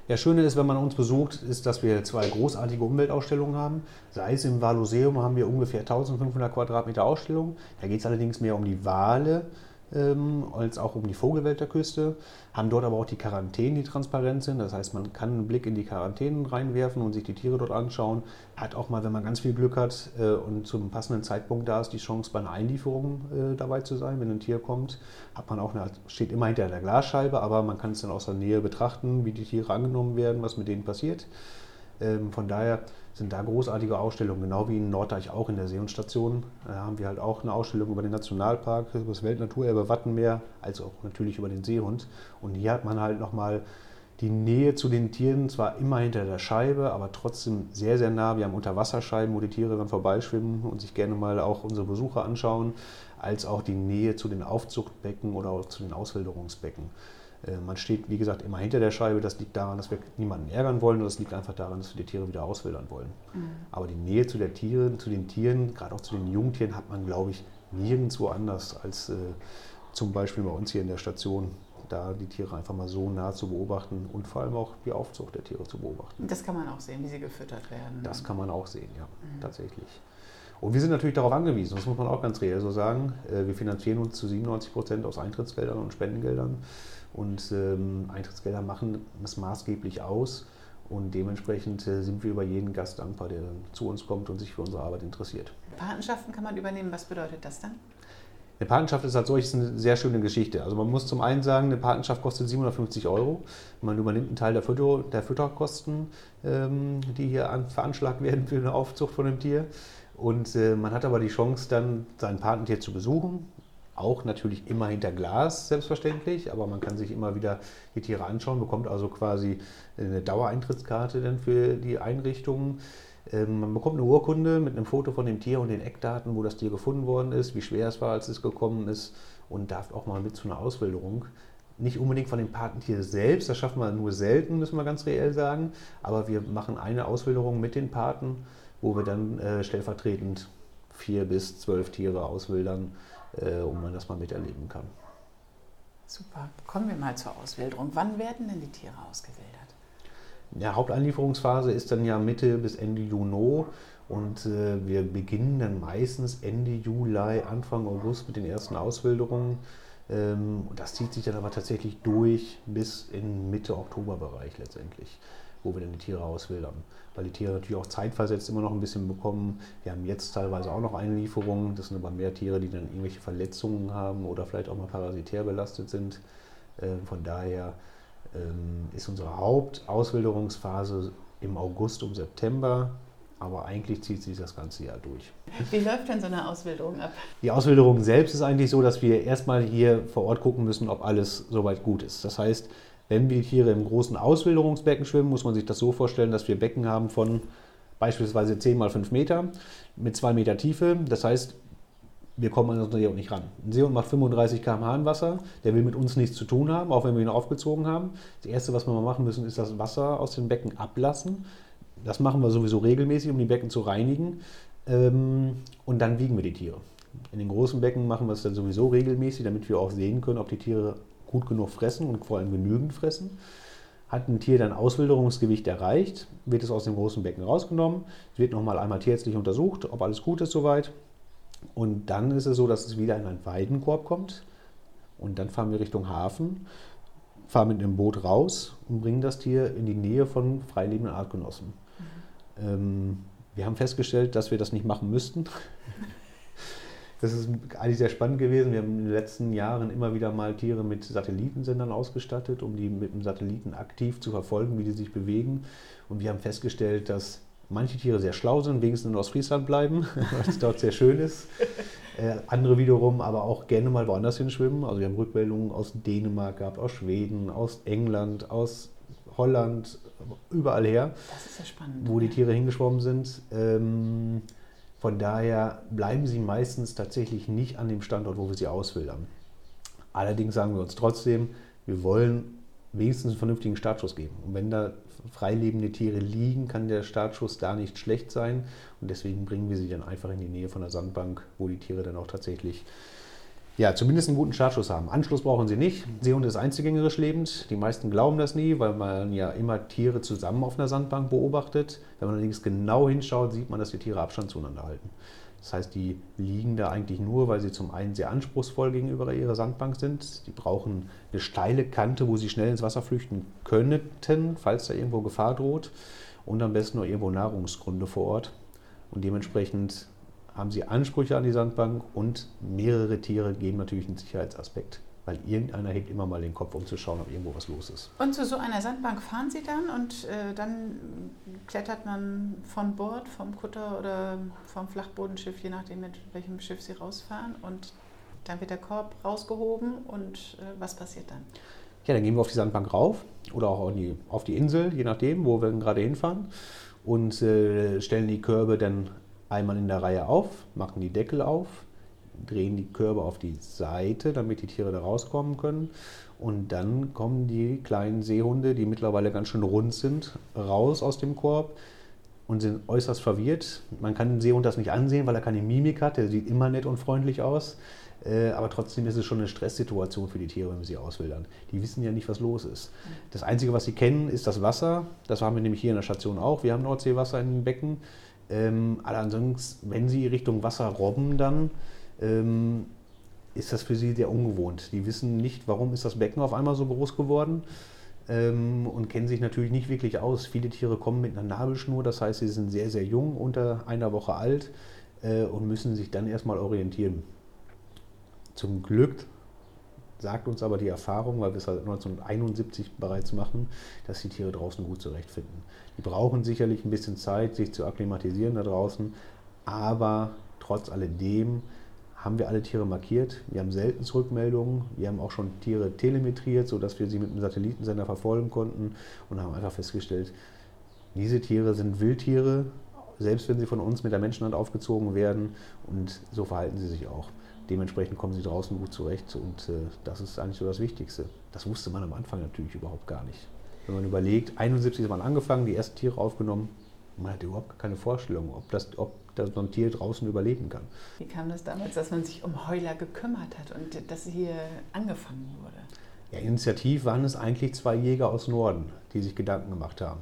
Ja, Schöne ist, wenn man uns besucht, ist, dass wir zwei großartige Umweltausstellungen haben. Sei es im Waloseum haben wir ungefähr 1500 Quadratmeter Ausstellung. Da geht es allerdings mehr um die Wale ähm, als auch um die Vogelwelt der Küste, haben dort aber auch die Quarantänen, die transparent sind. Das heißt, man kann einen Blick in die Quarantänen reinwerfen und sich die Tiere dort anschauen. Hat auch mal, wenn man ganz viel Glück hat äh, und zum passenden Zeitpunkt da ist, die Chance bei einer Einlieferung äh, dabei zu sein. Wenn ein Tier kommt, hat man auch eine, steht immer hinter der Glasscheibe, aber man kann es dann aus der Nähe betrachten, wie die Tiere angenommen werden, was mit denen passiert. Ähm, von daher sind da großartige Ausstellungen, genau wie in Norddeich auch in der Seehundstation. Da haben wir halt auch eine Ausstellung über den Nationalpark, über das Weltnaturerbe Wattenmeer, als auch natürlich über den Seehund. Und hier hat man halt nochmal die Nähe zu den Tieren, zwar immer hinter der Scheibe, aber trotzdem sehr, sehr nah. Wir haben Unterwasserscheiben, wo die Tiere dann vorbeischwimmen und sich gerne mal auch unsere Besucher anschauen. als auch die Nähe zu den Aufzuchtbecken oder auch zu den Auswilderungsbecken. Äh, man steht, wie gesagt, immer hinter der Scheibe. Das liegt daran, dass wir niemanden ärgern wollen, und das liegt einfach daran, dass wir die Tiere wieder auswildern wollen. Mhm. Aber die Nähe zu, der Tiere, zu den Tieren, gerade auch zu den Jungtieren, hat man, glaube ich, nirgendwo anders als äh, zum Beispiel bei uns hier in der Station. Da die Tiere einfach mal so nah zu beobachten und vor allem auch die Aufzucht der Tiere zu beobachten. Das kann man auch sehen, wie sie gefüttert werden. Das kann man auch sehen, ja, mhm. tatsächlich. Und wir sind natürlich darauf angewiesen, das muss man auch ganz reell so sagen. Äh, wir finanzieren uns zu 97 Prozent aus Eintrittsgeldern und Spendengeldern. Und ähm, Eintrittsgelder machen es maßgeblich aus. Und dementsprechend äh, sind wir über jeden Gast dankbar, der zu uns kommt und sich für unsere Arbeit interessiert. Patenschaften kann man übernehmen. Was bedeutet das dann? Eine Patenschaft ist als solches eine sehr schöne Geschichte. Also man muss zum einen sagen, eine Patenschaft kostet 750 Euro. Man übernimmt einen Teil der, Fütter, der Fütterkosten, ähm, die hier an, veranschlagt werden für eine Aufzucht von einem Tier. Und äh, man hat aber die Chance, dann sein Patentier zu besuchen. Auch natürlich immer hinter Glas, selbstverständlich, aber man kann sich immer wieder die Tiere anschauen, bekommt also quasi eine Dauereintrittskarte dann für die Einrichtungen. Ähm, man bekommt eine Urkunde mit einem Foto von dem Tier und den Eckdaten, wo das Tier gefunden worden ist, wie schwer es war, als es gekommen ist und darf auch mal mit zu einer Auswilderung. Nicht unbedingt von dem Patentier selbst, das schaffen wir nur selten, müssen wir ganz reell sagen, aber wir machen eine Auswilderung mit den Paten, wo wir dann äh, stellvertretend vier bis zwölf Tiere auswildern äh, und man das mal miterleben kann. Super. Kommen wir mal zur Auswilderung. Wann werden denn die Tiere ausgewildert? Ja, Haupteinlieferungsphase ist dann ja Mitte bis Ende Juni und äh, wir beginnen dann meistens Ende Juli, Anfang August mit den ersten Auswilderungen. Ähm, das zieht sich dann aber tatsächlich durch bis in Mitte Oktoberbereich letztendlich wo wir dann die Tiere auswildern. Weil die Tiere natürlich auch zeitversetzt immer noch ein bisschen bekommen. Wir haben jetzt teilweise auch noch Einlieferungen. Das sind aber mehr Tiere, die dann irgendwelche Verletzungen haben oder vielleicht auch mal parasitär belastet sind. Ähm, von daher ähm, ist unsere Hauptauswilderungsphase im August und September. Aber eigentlich zieht sich das ganze Jahr durch. Wie läuft denn so eine Auswilderung ab? Die Auswilderung selbst ist eigentlich so, dass wir erstmal hier vor Ort gucken müssen, ob alles soweit gut ist. Das heißt, wenn wir Tiere im großen Auswilderungsbecken schwimmen, muss man sich das so vorstellen, dass wir Becken haben von beispielsweise 10 mal 5 Meter mit 2 Meter Tiefe. Das heißt, wir kommen an unseren Seehund nicht ran. Ein Seehund macht 35 km/h im Wasser, der will mit uns nichts zu tun haben, auch wenn wir ihn aufgezogen haben. Das Erste, was wir mal machen müssen, ist das Wasser aus den Becken ablassen. Das machen wir sowieso regelmäßig, um die Becken zu reinigen. Ähm, und dann wiegen wir die Tiere. In den großen Becken machen wir es dann sowieso regelmäßig, damit wir auch sehen können, ob die Tiere gut genug fressen und vor allem genügend fressen. Hat ein Tier dann Auswilderungsgewicht erreicht, wird es aus dem großen Becken rausgenommen, wird nochmal einmal tierärztlich untersucht, ob alles gut ist soweit. Und dann ist es so, dass es wieder in einen Weidenkorb kommt. Und dann fahren wir Richtung Hafen, fahren mit einem Boot raus und bringen das Tier in die Nähe von freilebenden Artgenossen. Mhm. Ähm, wir haben festgestellt, dass wir das nicht machen müssten. Das ist eigentlich sehr spannend gewesen. Wir haben in den letzten Jahren immer wieder mal Tiere mit Satellitensendern ausgestattet, um die mit dem Satelliten aktiv zu verfolgen, wie die sich bewegen. Und wir haben festgestellt, dass manche Tiere sehr schlau sind, wenigstens in Ostfriesland bleiben, [laughs] was dort sehr schön ist. Äh, andere wiederum aber auch gerne mal woanders hinschwimmen. Also wir haben Rückmeldungen aus Dänemark gehabt, aus Schweden, aus England, aus Holland, überall her. Das ist ja spannend. Wo die Tiere hingeschwommen sind. Ähm, von daher bleiben sie meistens tatsächlich nicht an dem Standort, wo wir sie auswildern. Allerdings sagen wir uns trotzdem, wir wollen wenigstens einen vernünftigen Startschuss geben. Und wenn da freilebende Tiere liegen, kann der Startschuss da nicht schlecht sein. Und deswegen bringen wir sie dann einfach in die Nähe von der Sandbank, wo die Tiere dann auch tatsächlich ja, zumindest einen guten Startschuss haben. Anschluss brauchen sie nicht. Seehund ist einzelgängerisch lebend. Die meisten glauben das nie, weil man ja immer Tiere zusammen auf einer Sandbank beobachtet. Wenn man allerdings genau hinschaut, sieht man, dass die Tiere Abstand zueinander halten. Das heißt, die liegen da eigentlich nur, weil sie zum einen sehr anspruchsvoll gegenüber ihrer Sandbank sind. Die brauchen eine steile Kante, wo sie schnell ins Wasser flüchten könnten, falls da irgendwo Gefahr droht. Und am besten noch irgendwo Nahrungsgründe vor Ort. Und dementsprechend haben sie Ansprüche an die Sandbank und mehrere Tiere geben natürlich einen Sicherheitsaspekt, weil irgendeiner hebt immer mal den Kopf, um zu schauen, ob irgendwo was los ist. Und zu so einer Sandbank fahren Sie dann und äh, dann klettert man von Bord, vom Kutter oder vom Flachbodenschiff, je nachdem, mit welchem Schiff Sie rausfahren und dann wird der Korb rausgehoben und äh, was passiert dann? Ja, dann gehen wir auf die Sandbank rauf oder auch auf die, auf die Insel, je nachdem, wo wir gerade hinfahren und äh, stellen die Körbe dann einmal in der Reihe auf, machen die Deckel auf, drehen die Körbe auf die Seite, damit die Tiere da rauskommen können. Und dann kommen die kleinen Seehunde, die mittlerweile ganz schön rund sind, raus aus dem Korb und sind äußerst verwirrt. Man kann den Seehund das nicht ansehen, weil er keine Mimik hat. Der sieht immer nett und freundlich aus. Äh, aber trotzdem ist es schon eine Stresssituation für die Tiere, wenn wir sie auswildern. Die wissen ja nicht, was los ist. Das Einzige, was sie kennen, ist das Wasser. Das haben wir nämlich hier in der Station auch. Wir haben Nordseewasser in den Becken. Ähm, ansonsten, wenn sie Richtung Wasser robben, dann ähm, ist das für sie sehr ungewohnt. Die wissen nicht, warum ist das Becken auf einmal so groß geworden ähm, und kennen sich natürlich nicht wirklich aus. Viele Tiere kommen mit einer Nabelschnur, das heißt, sie sind sehr, sehr jung, unter einer Woche alt äh, und müssen sich dann erstmal orientieren. Zum Glück sagt uns aber die Erfahrung, weil wir es seit 1971 bereits machen, dass die Tiere draußen gut zurechtfinden. Die brauchen sicherlich ein bisschen Zeit, sich zu akklimatisieren da draußen, aber trotz alledem haben wir alle Tiere markiert. Wir haben selten Rückmeldungen. Wir haben auch schon Tiere telemetriert, sodass wir sie mit einem Satellitensender verfolgen konnten und haben einfach festgestellt, diese Tiere sind Wildtiere, selbst wenn sie von uns mit der Menschenhand aufgezogen werden und so verhalten sie sich auch. Dementsprechend kommen sie draußen gut zurecht und äh, das ist eigentlich so das Wichtigste. Das wusste man am Anfang natürlich überhaupt gar nicht. Wenn man überlegt, 71 ist man angefangen, die ersten Tiere aufgenommen, man hatte überhaupt keine Vorstellung, ob, das, ob das so ein Tier draußen überleben kann. Wie kam das damals, dass man sich um Heuler gekümmert hat und dass hier angefangen wurde? Ja, initiativ waren es eigentlich zwei Jäger aus Norden, die sich Gedanken gemacht haben.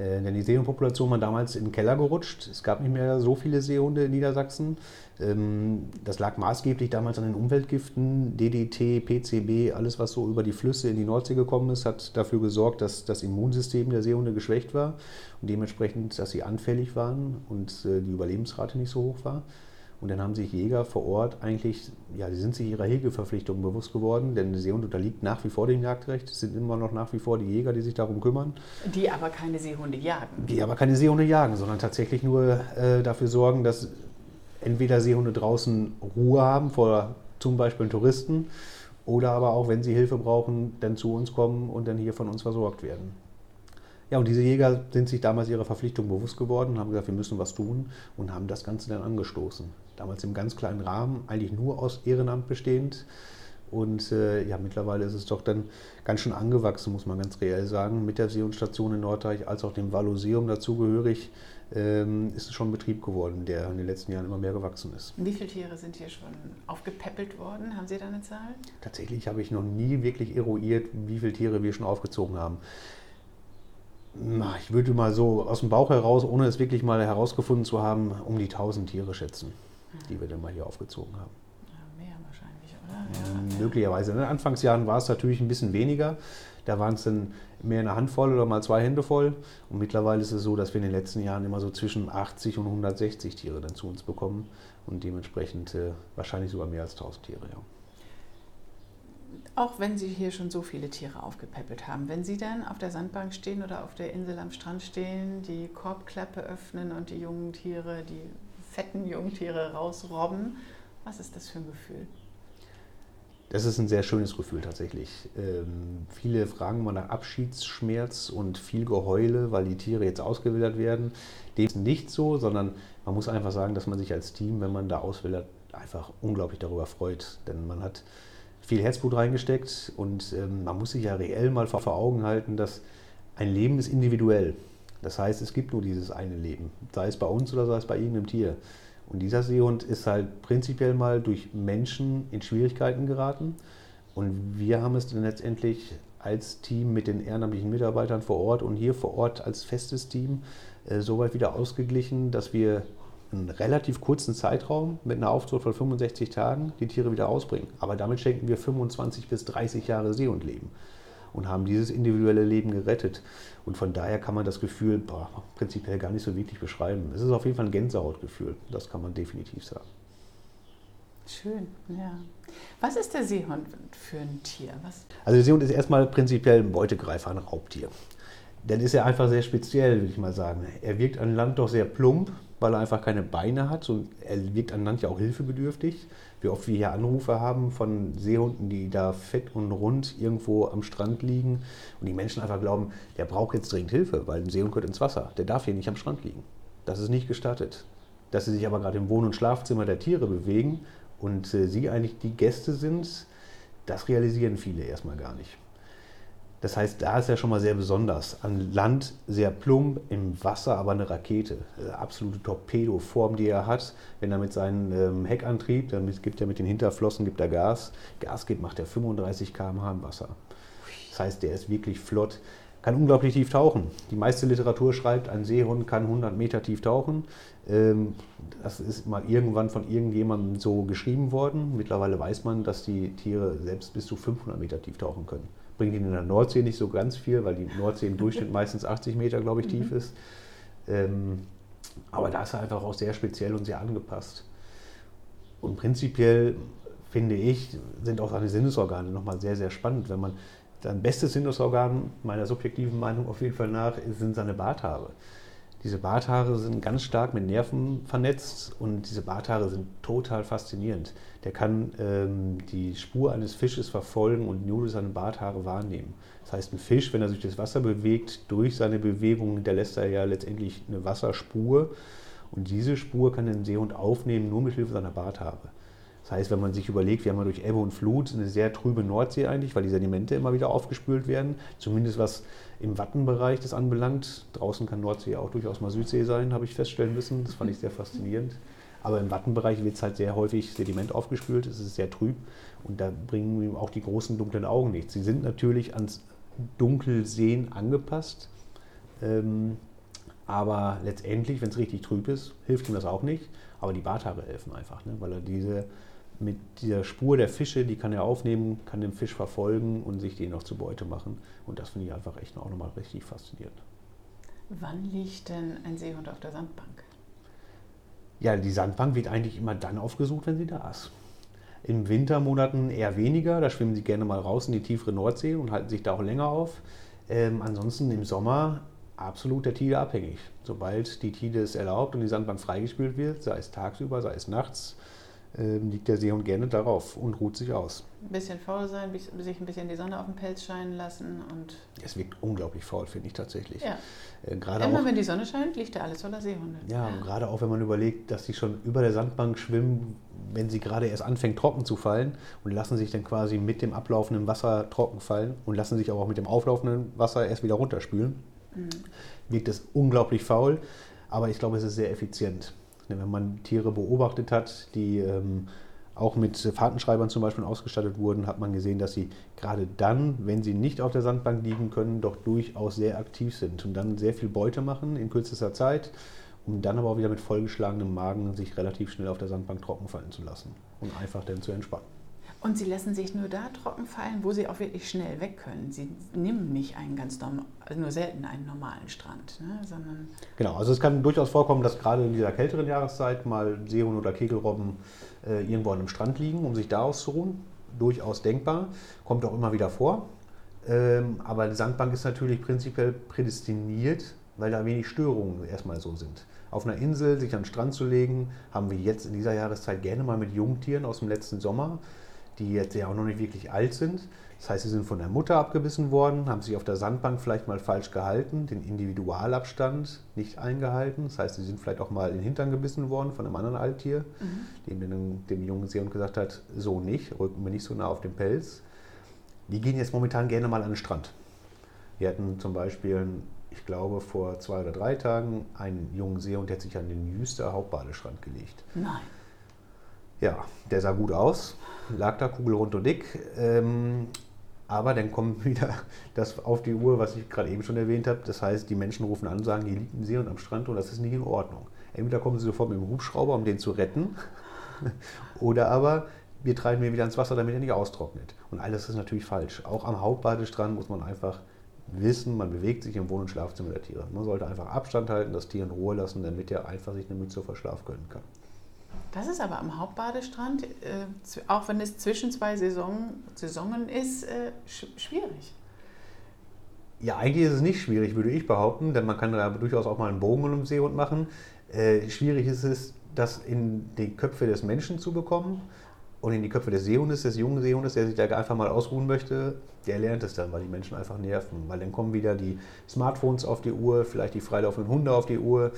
Äh, denn die Seehundpopulation war damals in den Keller gerutscht. Es gab nicht mehr so viele Seehunde in Niedersachsen. Ähm, das lag maßgeblich damals an den Umweltgiften, DDT, PCB, alles was so über die Flüsse in die Nordsee gekommen ist, hat dafür gesorgt, dass das Immunsystem der Seehunde geschwächt war und dementsprechend, dass sie anfällig waren und äh, die Überlebensrate nicht so hoch war. Und dann haben sich Jäger vor Ort eigentlich, ja, die sind sich ihrer Hegeverpflichtung bewusst geworden, denn der Seehund unterliegt nach wie vor dem Jagdrecht. Es sind immer noch nach wie vor die Jäger, die sich darum kümmern. Die aber keine Seehunde jagen. Die aber keine Seehunde jagen, sondern tatsächlich nur äh, dafür sorgen, dass entweder Seehunde draußen Ruhe haben vor zum Beispiel Touristen oder aber auch, wenn sie Hilfe brauchen, dann zu uns kommen und dann hier von uns versorgt werden. Ja, und diese Jäger sind sich damals ihrer Verpflichtung bewusst geworden und haben gesagt, wir müssen was tun und haben das Ganze dann angestoßen. Damals im ganz kleinen Rahmen, eigentlich nur aus Ehrenamt bestehend. Und äh, ja, mittlerweile ist es doch dann ganz schön angewachsen, muss man ganz reell sagen. Mit der Seehundstation in Norddeich als auch dem Valoseum dazugehörig ähm, ist es schon ein Betrieb geworden, der in den letzten Jahren immer mehr gewachsen ist. Wie viele Tiere sind hier schon aufgepäppelt worden? Haben Sie da eine Zahl? Tatsächlich habe ich noch nie wirklich eruiert, wie viele Tiere wir schon aufgezogen haben ich würde mal so aus dem Bauch heraus, ohne es wirklich mal herausgefunden zu haben, um die 1000 Tiere schätzen, die wir dann mal hier aufgezogen haben. Ja, mehr wahrscheinlich, oder? Ja, möglicherweise. In den Anfangsjahren war es natürlich ein bisschen weniger. Da waren es dann mehr eine Handvoll oder mal zwei Hände voll. Und mittlerweile ist es so, dass wir in den letzten Jahren immer so zwischen 80 und 160 Tiere dann zu uns bekommen und dementsprechend äh, wahrscheinlich sogar mehr als 1000 Tiere. Ja. Auch wenn Sie hier schon so viele Tiere aufgepäppelt haben, wenn Sie dann auf der Sandbank stehen oder auf der Insel am Strand stehen, die Korbklappe öffnen und die jungen Tiere, die fetten Jungtiere rausrobben, was ist das für ein Gefühl? Das ist ein sehr schönes Gefühl tatsächlich. Ähm, viele fragen mal nach Abschiedsschmerz und viel Geheule, weil die Tiere jetzt ausgewildert werden. Dem ist nicht so, sondern man muss einfach sagen, dass man sich als Team, wenn man da auswildert, einfach unglaublich darüber freut. Denn man hat viel Herzblut reingesteckt und ähm, man muss sich ja reell mal vor Augen halten, dass ein Leben ist individuell. Das heißt, es gibt nur dieses eine Leben, sei es bei uns oder sei es bei irgendeinem Tier. Und dieser Seehund ist halt prinzipiell mal durch Menschen in Schwierigkeiten geraten. Und wir haben es dann letztendlich als Team mit den ehrenamtlichen Mitarbeitern vor Ort und hier vor Ort als festes Team äh, so weit wieder ausgeglichen, dass wir einen relativ kurzen Zeitraum mit einer Aufzucht von 65 Tagen die Tiere wieder ausbringen. Aber damit schenken wir 25 bis 30 Jahre See und Leben und haben dieses individuelle Leben gerettet. Und von daher kann man das Gefühl boah, prinzipiell gar nicht so wirklich beschreiben. Es ist auf jeden Fall ein Gänsehautgefühl, das kann man definitiv sagen. Schön, ja. Was ist der Seehund für ein Tier? Was? Also der Seehund ist erstmal prinzipiell ein Beutegreifer, ein Raubtier. Dann ist er einfach sehr speziell, würde ich mal sagen. Er wirkt an Land doch sehr plump, weil er einfach keine Beine hat und er wirkt an Land ja auch hilfebedürftig. Wie oft wir hier Anrufe haben von Seehunden, die da fett und rund irgendwo am Strand liegen und die Menschen einfach glauben, der braucht jetzt dringend Hilfe, weil ein Seehund gehört ins Wasser. Der darf hier nicht am Strand liegen. Das ist nicht gestattet. Dass sie sich aber gerade im Wohn- und Schlafzimmer der Tiere bewegen und äh, sie eigentlich die Gäste sind, das realisieren viele erstmal gar nicht. Das heißt, da ist er schon mal sehr besonders. An Land sehr plump, im Wasser aber eine Rakete. Äh, absolute Torpedoform, die er hat. Wenn er mit seinem ähm, Heckantrieb, dann gibt er mit den Hinterflossen gibt er Gas. Gas gibt, macht er 35 km/h im Wasser. Das heißt, der ist wirklich flott. Kann unglaublich tief tauchen. Die meiste Literatur schreibt, ein Seehund kann 100 Meter tief tauchen. Ähm, das ist mal irgendwann von irgendjemandem so geschrieben worden. Mittlerweile weiß man, dass die Tiere selbst bis zu 500 Meter tief tauchen können bringt ihn in der Nordsee nicht so ganz viel, weil die Nordsee im Durchschnitt meistens 80 Meter, glaube ich, tief mhm. ist. Ähm, aber da ist er einfach auch sehr speziell und sehr angepasst. Und prinzipiell finde ich, sind auch seine Sinnesorgane nochmal sehr, sehr spannend. Wenn man sein bestes Sinnesorgan, meiner subjektiven Meinung auf jeden Fall nach, sind seine Barthaare. Diese Barthaare sind ganz stark mit Nerven vernetzt und diese Barthaare sind total faszinierend. Der kann ähm, die Spur eines Fisches verfolgen und nur durch seine Barthaare wahrnehmen. Das heißt, ein Fisch, wenn er sich durchs Wasser bewegt, durch seine Bewegung hinterlässt er ja letztendlich eine Wasserspur. Und diese Spur kann ein Seehund aufnehmen, nur mit Hilfe seiner Barthaare. Das heißt, wenn man sich überlegt, wir haben ja durch Ebbe und Flut eine sehr trübe Nordsee eigentlich, weil die Sedimente immer wieder aufgespült werden, zumindest was im Wattenbereich das anbelangt. Draußen kann Nordsee auch durchaus mal Südsee sein, habe ich feststellen müssen. Das fand ich sehr faszinierend. Aber im Wattenbereich wird es halt sehr häufig Sediment aufgespült, es ist sehr trüb und da bringen auch die großen dunklen Augen nichts. Sie sind natürlich ans Dunkelsehen angepasst, ähm, aber letztendlich, wenn es richtig trüb ist, hilft ihm das auch nicht. Aber die Barthaare helfen einfach, ne? weil er diese mit dieser Spur der Fische, die kann er aufnehmen, kann den Fisch verfolgen und sich den noch zu Beute machen. Und das finde ich einfach echt auch nochmal richtig faszinierend. Wann liegt denn ein Seehund auf der Sandbank? Ja, die Sandbank wird eigentlich immer dann aufgesucht, wenn sie da ist. In Wintermonaten eher weniger, da schwimmen sie gerne mal raus in die tiefere Nordsee und halten sich da auch länger auf. Ähm, ansonsten im Sommer absolut der Tide abhängig. Sobald die Tide es erlaubt und die Sandbank freigespült wird, sei es tagsüber, sei es nachts, liegt der Seehund gerne darauf und ruht sich aus. Ein bisschen faul sein, sich ein bisschen die Sonne auf den Pelz scheinen lassen und. Es wirkt unglaublich faul, finde ich tatsächlich. Ja. Äh, gerade Immer auch, wenn die Sonne scheint, liegt da alles voller Seehunde. Ja, ja. gerade auch wenn man überlegt, dass sie schon über der Sandbank schwimmen, wenn sie gerade erst anfängt trocken zu fallen und lassen sich dann quasi mit dem ablaufenden Wasser trocken fallen und lassen sich aber auch mit dem auflaufenden Wasser erst wieder runterspülen. Mhm. Wirkt es unglaublich faul, aber ich glaube, es ist sehr effizient. Wenn man Tiere beobachtet hat, die ähm, auch mit Fahrtenschreibern zum Beispiel ausgestattet wurden, hat man gesehen, dass sie gerade dann, wenn sie nicht auf der Sandbank liegen können, doch durchaus sehr aktiv sind und dann sehr viel Beute machen in kürzester Zeit, um dann aber auch wieder mit vollgeschlagenem Magen sich relativ schnell auf der Sandbank trocken fallen zu lassen und einfach dann zu entspannen. Und sie lassen sich nur da trocken fallen, wo sie auch wirklich schnell weg können. Sie nehmen nicht einen ganz normal, also nur selten einen normalen Strand, ne? sondern. Genau, also es kann durchaus vorkommen, dass gerade in dieser kälteren Jahreszeit mal Seehunde oder Kegelrobben äh, irgendwo an einem Strand liegen, um sich da auszuruhen. Durchaus denkbar, kommt auch immer wieder vor. Ähm, aber die Sandbank ist natürlich prinzipiell prädestiniert, weil da wenig Störungen erstmal so sind. Auf einer Insel sich an den Strand zu legen, haben wir jetzt in dieser Jahreszeit gerne mal mit Jungtieren aus dem letzten Sommer die jetzt ja auch noch nicht wirklich alt sind. Das heißt, sie sind von der Mutter abgebissen worden, haben sich auf der Sandbank vielleicht mal falsch gehalten, den Individualabstand nicht eingehalten. Das heißt, sie sind vielleicht auch mal in den Hintern gebissen worden von einem anderen Alttier, mhm. dem dem, dem jungen Seehund gesagt hat, so nicht, rücken wir nicht so nah auf den Pelz. Die gehen jetzt momentan gerne mal an den Strand. Wir hatten zum Beispiel, ich glaube, vor zwei oder drei Tagen einen jungen Seehund, der hat sich an den Jüster Hauptbadestrand gelegt. Nein. Ja, der sah gut aus, lag da kugelrund und dick. Ähm, aber dann kommt [laughs] wieder das auf die Uhr, was ich gerade eben schon erwähnt habe. Das heißt, die Menschen rufen an und sagen, hier liegt ein See und am Strand und das ist nicht in Ordnung. Entweder kommen sie sofort mit dem Hubschrauber, um den zu retten, [laughs] oder aber wir treiben ihn wieder ins Wasser, damit er nicht austrocknet. Und alles ist natürlich falsch. Auch am Hauptbadestrand muss man einfach wissen, man bewegt sich im Wohn- und Schlafzimmer der Tiere. Man sollte einfach Abstand halten, das Tier in Ruhe lassen, damit er einfach sich eine Mütze vor Schlaf gönnen kann. Das ist aber am Hauptbadestrand, äh, auch wenn es zwischen zwei Saison, Saisonen ist, äh, sch schwierig. Ja, eigentlich ist es nicht schwierig, würde ich behaupten, denn man kann da durchaus auch mal einen Bogen um den Seehund machen. Äh, schwierig ist es, das in die Köpfe des Menschen zu bekommen und in die Köpfe des Seehundes, des jungen Seehundes, der sich da einfach mal ausruhen möchte, der lernt es dann, weil die Menschen einfach nerven. Weil dann kommen wieder die Smartphones auf die Uhr, vielleicht die freilaufenden Hunde auf die Uhr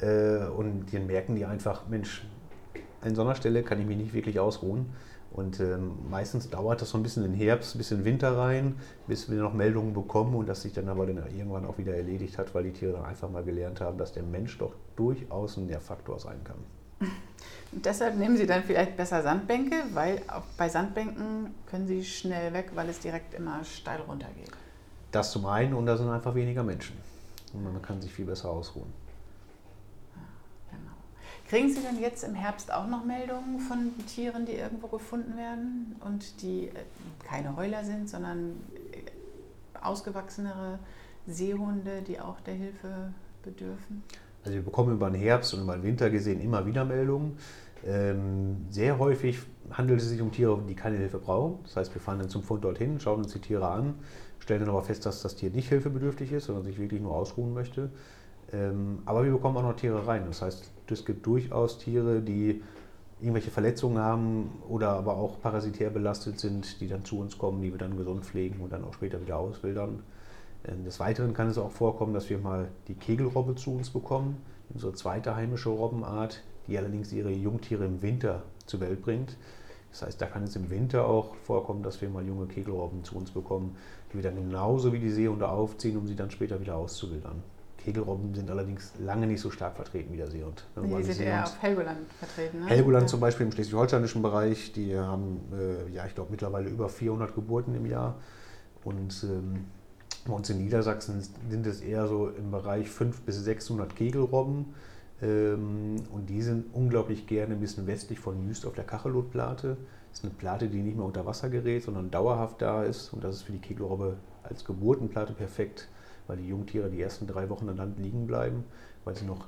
äh, und dann merken die einfach, Mensch, an so einer Stelle kann ich mich nicht wirklich ausruhen. Und ähm, meistens dauert das so ein bisschen in den Herbst, ein bisschen Winter rein, bis wir noch Meldungen bekommen und das sich dann aber dann irgendwann auch wieder erledigt hat, weil die Tiere dann einfach mal gelernt haben, dass der Mensch doch durchaus ein Nährfaktor sein kann. Und [laughs] deshalb nehmen Sie dann vielleicht besser Sandbänke, weil auch bei Sandbänken können Sie schnell weg, weil es direkt immer steil runtergeht. Das zum einen und da sind einfach weniger Menschen. Und man kann sich viel besser ausruhen. Kriegen Sie denn jetzt im Herbst auch noch Meldungen von Tieren, die irgendwo gefunden werden und die äh, keine Heuler sind, sondern äh, ausgewachsenere Seehunde, die auch der Hilfe bedürfen? Also wir bekommen über den Herbst und über den Winter gesehen immer wieder Meldungen. Ähm, sehr häufig handelt es sich um Tiere, die keine Hilfe brauchen. Das heißt, wir fahren dann zum Fund dorthin, schauen uns die Tiere an, stellen dann aber fest, dass das Tier nicht hilfebedürftig ist, sondern sich wirklich nur ausruhen möchte. Ähm, aber wir bekommen auch noch Tiere rein. Das heißt, es gibt durchaus Tiere, die irgendwelche Verletzungen haben oder aber auch parasitär belastet sind, die dann zu uns kommen, die wir dann gesund pflegen und dann auch später wieder auswildern. Ähm, des Weiteren kann es auch vorkommen, dass wir mal die Kegelrobbe zu uns bekommen, unsere zweite heimische Robbenart, die allerdings ihre Jungtiere im Winter zur Welt bringt. Das heißt, da kann es im Winter auch vorkommen, dass wir mal junge Kegelrobben zu uns bekommen, die wir dann genauso wie die Seehunde aufziehen, um sie dann später wieder auszuwildern. Kegelrobben sind allerdings lange nicht so stark vertreten wie der Seehund. Die sind eher auf Helgoland vertreten. Ne? Helgoland ja. zum Beispiel im schleswig-holsteinischen Bereich, die haben, äh, ja, ich glaube, mittlerweile über 400 Geburten im Jahr. Und ähm, bei uns in Niedersachsen sind es eher so im Bereich 500 bis 600 Kegelrobben. Ähm, und die sind unglaublich gerne ein bisschen westlich von Jüst auf der Kachelotplate. Das ist eine Plate, die nicht mehr unter Wasser gerät, sondern dauerhaft da ist. Und das ist für die Kegelrobbe als Geburtenplate perfekt weil die Jungtiere die ersten drei Wochen an Land liegen bleiben, weil sie noch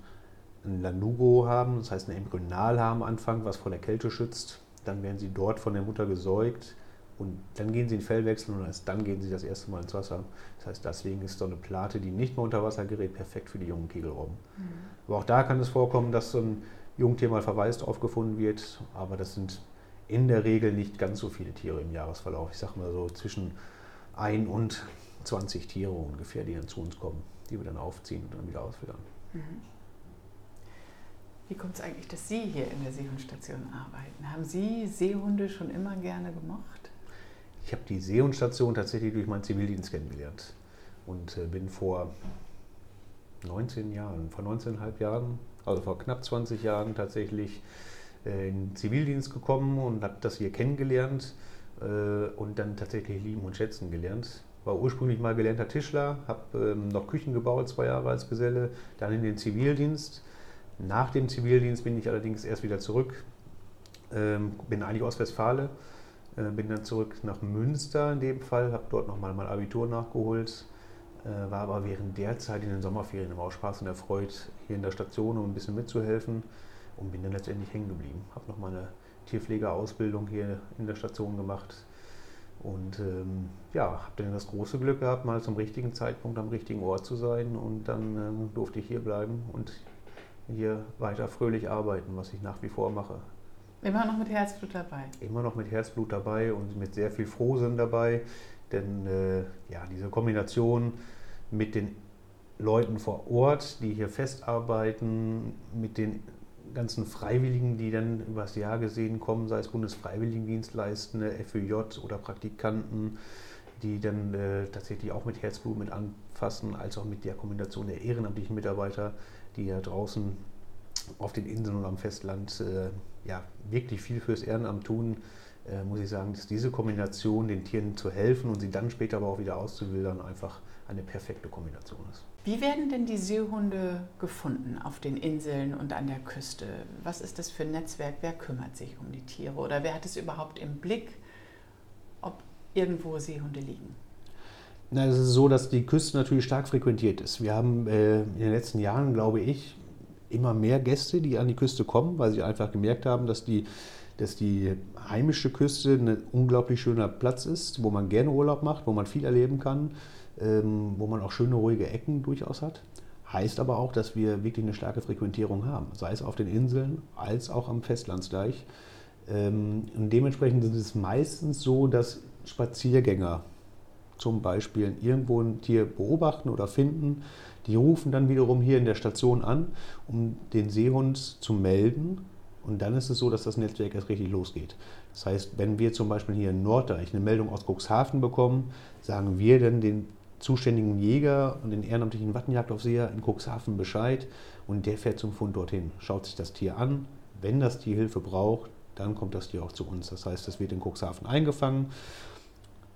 ein Lanugo haben, das heißt ein Embryonal haben am Anfang, was vor der Kälte schützt. Dann werden sie dort von der Mutter gesäugt und dann gehen sie in Fellwechsel und erst dann gehen sie das erste Mal ins Wasser. Das heißt, deswegen ist so eine Plate, die nicht mehr unter Wasser gerät, perfekt für die jungen Kegelrobben. Mhm. Aber auch da kann es vorkommen, dass so ein Jungtier mal verwaist aufgefunden wird, aber das sind in der Regel nicht ganz so viele Tiere im Jahresverlauf. Ich sage mal so zwischen ein und 20 Tiere ungefähr, die dann zu uns kommen, die wir dann aufziehen und dann wieder ausfüttern. Mhm. Wie kommt es eigentlich, dass Sie hier in der Seehundstation arbeiten? Haben Sie Seehunde schon immer gerne gemocht? Ich habe die Seehundstation tatsächlich durch meinen Zivildienst kennengelernt und äh, bin vor 19 Jahren, vor 19,5 Jahren, also vor knapp 20 Jahren tatsächlich äh, in den Zivildienst gekommen und habe das hier kennengelernt äh, und dann tatsächlich lieben und schätzen gelernt war ursprünglich mal gelernter Tischler, habe ähm, noch Küchen gebaut, zwei Jahre als Geselle, dann in den Zivildienst. Nach dem Zivildienst bin ich allerdings erst wieder zurück, ähm, bin eigentlich Ostwestfale, äh, bin dann zurück nach Münster in dem Fall, habe dort nochmal mein Abitur nachgeholt, äh, war aber während der Zeit in den Sommerferien immer auch Spaß und erfreut hier in der Station, um ein bisschen mitzuhelfen und bin dann letztendlich hängen geblieben. Habe noch mal eine Tierpflegeausbildung hier in der Station gemacht, und ähm, ja, habe dann das große Glück gehabt, mal zum richtigen Zeitpunkt am richtigen Ort zu sein. Und dann ähm, durfte ich hier bleiben und hier weiter fröhlich arbeiten, was ich nach wie vor mache. Immer noch mit Herzblut dabei. Immer noch mit Herzblut dabei und mit sehr viel Frohsinn dabei. Denn äh, ja, diese Kombination mit den Leuten vor Ort, die hier festarbeiten, mit den ganzen Freiwilligen, die dann über das Jahr gesehen kommen, sei es Bundesfreiwilligendienstleistende, FÖJ oder Praktikanten, die dann äh, tatsächlich auch mit Herzblut mit anfassen, als auch mit der Kombination der ehrenamtlichen Mitarbeiter, die ja draußen auf den Inseln und am Festland äh, ja, wirklich viel fürs Ehrenamt tun, äh, muss ich sagen, dass diese Kombination, den Tieren zu helfen und sie dann später aber auch wieder auszuwildern, einfach eine perfekte Kombination ist. Wie werden denn die Seehunde gefunden auf den Inseln und an der Küste? Was ist das für ein Netzwerk? Wer kümmert sich um die Tiere? Oder wer hat es überhaupt im Blick, ob irgendwo Seehunde liegen? Na, es ist so, dass die Küste natürlich stark frequentiert ist. Wir haben äh, in den letzten Jahren, glaube ich, immer mehr Gäste, die an die Küste kommen, weil sie einfach gemerkt haben, dass die, dass die heimische Küste ein unglaublich schöner Platz ist, wo man gerne Urlaub macht, wo man viel erleben kann ähm, wo man auch schöne, ruhige Ecken durchaus hat. Heißt aber auch, dass wir wirklich eine starke Frequentierung haben, sei es auf den Inseln als auch am Festlandsdeich. Ähm, und dementsprechend ist es meistens so, dass Spaziergänger zum Beispiel irgendwo ein Tier beobachten oder finden, die rufen dann wiederum hier in der Station an, um den Seehund zu melden Und dann ist es so, dass das Netzwerk erst richtig losgeht. Das heißt, wenn wir zum Beispiel hier in Norddeich eine Meldung aus Cuxhaven bekommen, sagen wir dann den zuständigen Jäger und den ehrenamtlichen Wattenjagdaufseher in Cuxhaven Bescheid und der fährt zum Fund dorthin, schaut sich das Tier an. Wenn das Tier Hilfe braucht, dann kommt das Tier auch zu uns. Das heißt, es wird in Cuxhaven eingefangen.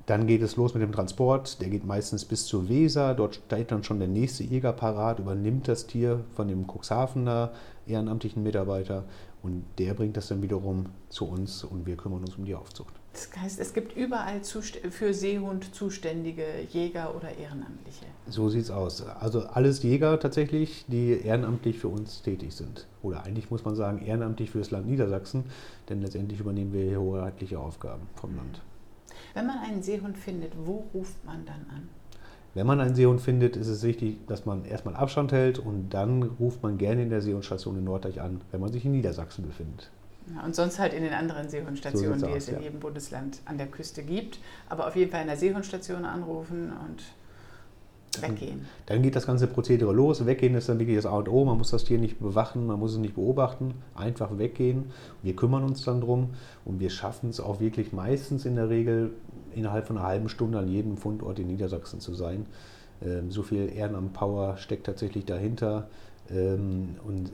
Dann geht es los mit dem Transport. Der geht meistens bis zur Weser. Dort steht dann schon der nächste Jäger parat, übernimmt das Tier von dem Cuxhavener ehrenamtlichen Mitarbeiter und der bringt das dann wiederum zu uns und wir kümmern uns um die Aufzucht. Das heißt, es gibt überall für Seehund zuständige Jäger oder Ehrenamtliche. So sieht es aus. Also alles Jäger tatsächlich, die ehrenamtlich für uns tätig sind. Oder eigentlich muss man sagen, ehrenamtlich für das Land Niedersachsen, denn letztendlich übernehmen wir hier hoheitliche Aufgaben vom Land. Wenn man einen Seehund findet, wo ruft man dann an? Wenn man einen Seehund findet, ist es wichtig, dass man erstmal Abstand hält und dann ruft man gerne in der Seehundstation in Norddeich an, wenn man sich in Niedersachsen befindet. Ja, und sonst halt in den anderen Seehundstationen, so die aus, es in ja. jedem Bundesland an der Küste gibt. Aber auf jeden Fall in der Seehundstation anrufen und weggehen. Dann geht das ganze Prozedere los. Weggehen ist dann wirklich das A und O. Man muss das Tier nicht bewachen, man muss es nicht beobachten. Einfach weggehen. Wir kümmern uns dann drum und wir schaffen es auch wirklich meistens in der Regel innerhalb von einer halben Stunde an jedem Fundort in Niedersachsen zu sein. Ähm, so viel Ehrenamt-Power steckt tatsächlich dahinter. Ähm, und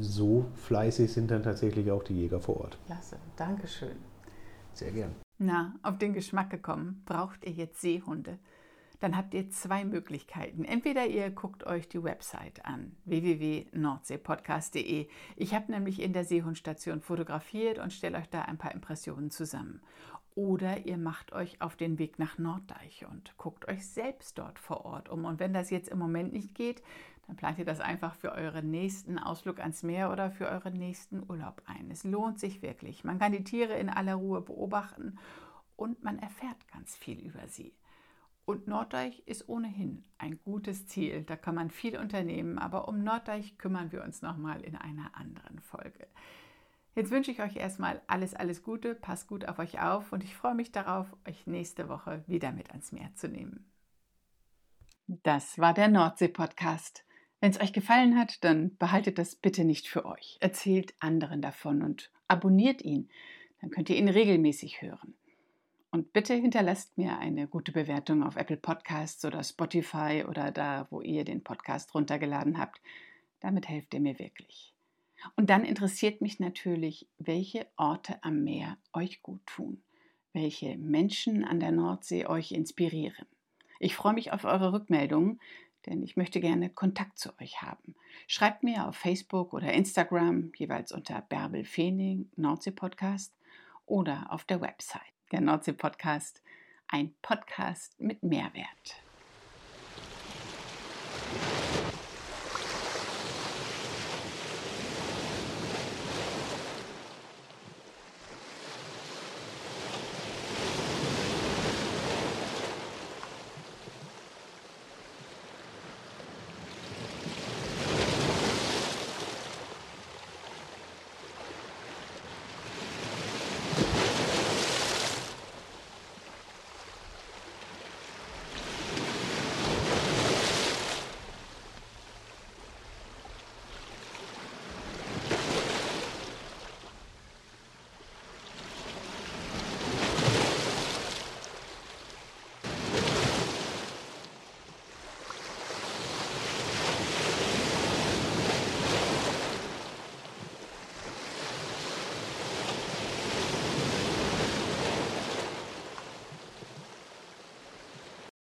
so fleißig sind dann tatsächlich auch die Jäger vor Ort. Klasse, Dankeschön. Sehr gern. Na, auf den Geschmack gekommen, braucht ihr jetzt Seehunde? Dann habt ihr zwei Möglichkeiten. Entweder ihr guckt euch die Website an, www.nordseepodcast.de. Ich habe nämlich in der Seehundstation fotografiert und stelle euch da ein paar Impressionen zusammen. Oder ihr macht euch auf den Weg nach Norddeich und guckt euch selbst dort vor Ort um. Und wenn das jetzt im Moment nicht geht, dann plant ihr das einfach für euren nächsten Ausflug ans Meer oder für euren nächsten Urlaub ein. Es lohnt sich wirklich. Man kann die Tiere in aller Ruhe beobachten und man erfährt ganz viel über sie. Und Norddeich ist ohnehin ein gutes Ziel. Da kann man viel unternehmen, aber um Norddeich kümmern wir uns nochmal in einer anderen Folge. Jetzt wünsche ich euch erstmal alles, alles Gute, passt gut auf euch auf und ich freue mich darauf, euch nächste Woche wieder mit ans Meer zu nehmen. Das war der Nordsee-Podcast. Wenn es euch gefallen hat, dann behaltet das bitte nicht für euch. Erzählt anderen davon und abonniert ihn. Dann könnt ihr ihn regelmäßig hören. Und bitte hinterlasst mir eine gute Bewertung auf Apple Podcasts oder Spotify oder da, wo ihr den Podcast runtergeladen habt. Damit helft ihr mir wirklich. Und dann interessiert mich natürlich, welche Orte am Meer euch gut tun, welche Menschen an der Nordsee euch inspirieren. Ich freue mich auf eure Rückmeldungen, denn ich möchte gerne Kontakt zu euch haben. Schreibt mir auf Facebook oder Instagram, jeweils unter Bärbel Feening, Nordsee Podcast oder auf der Website. Der Nordsee Podcast, ein Podcast mit Mehrwert.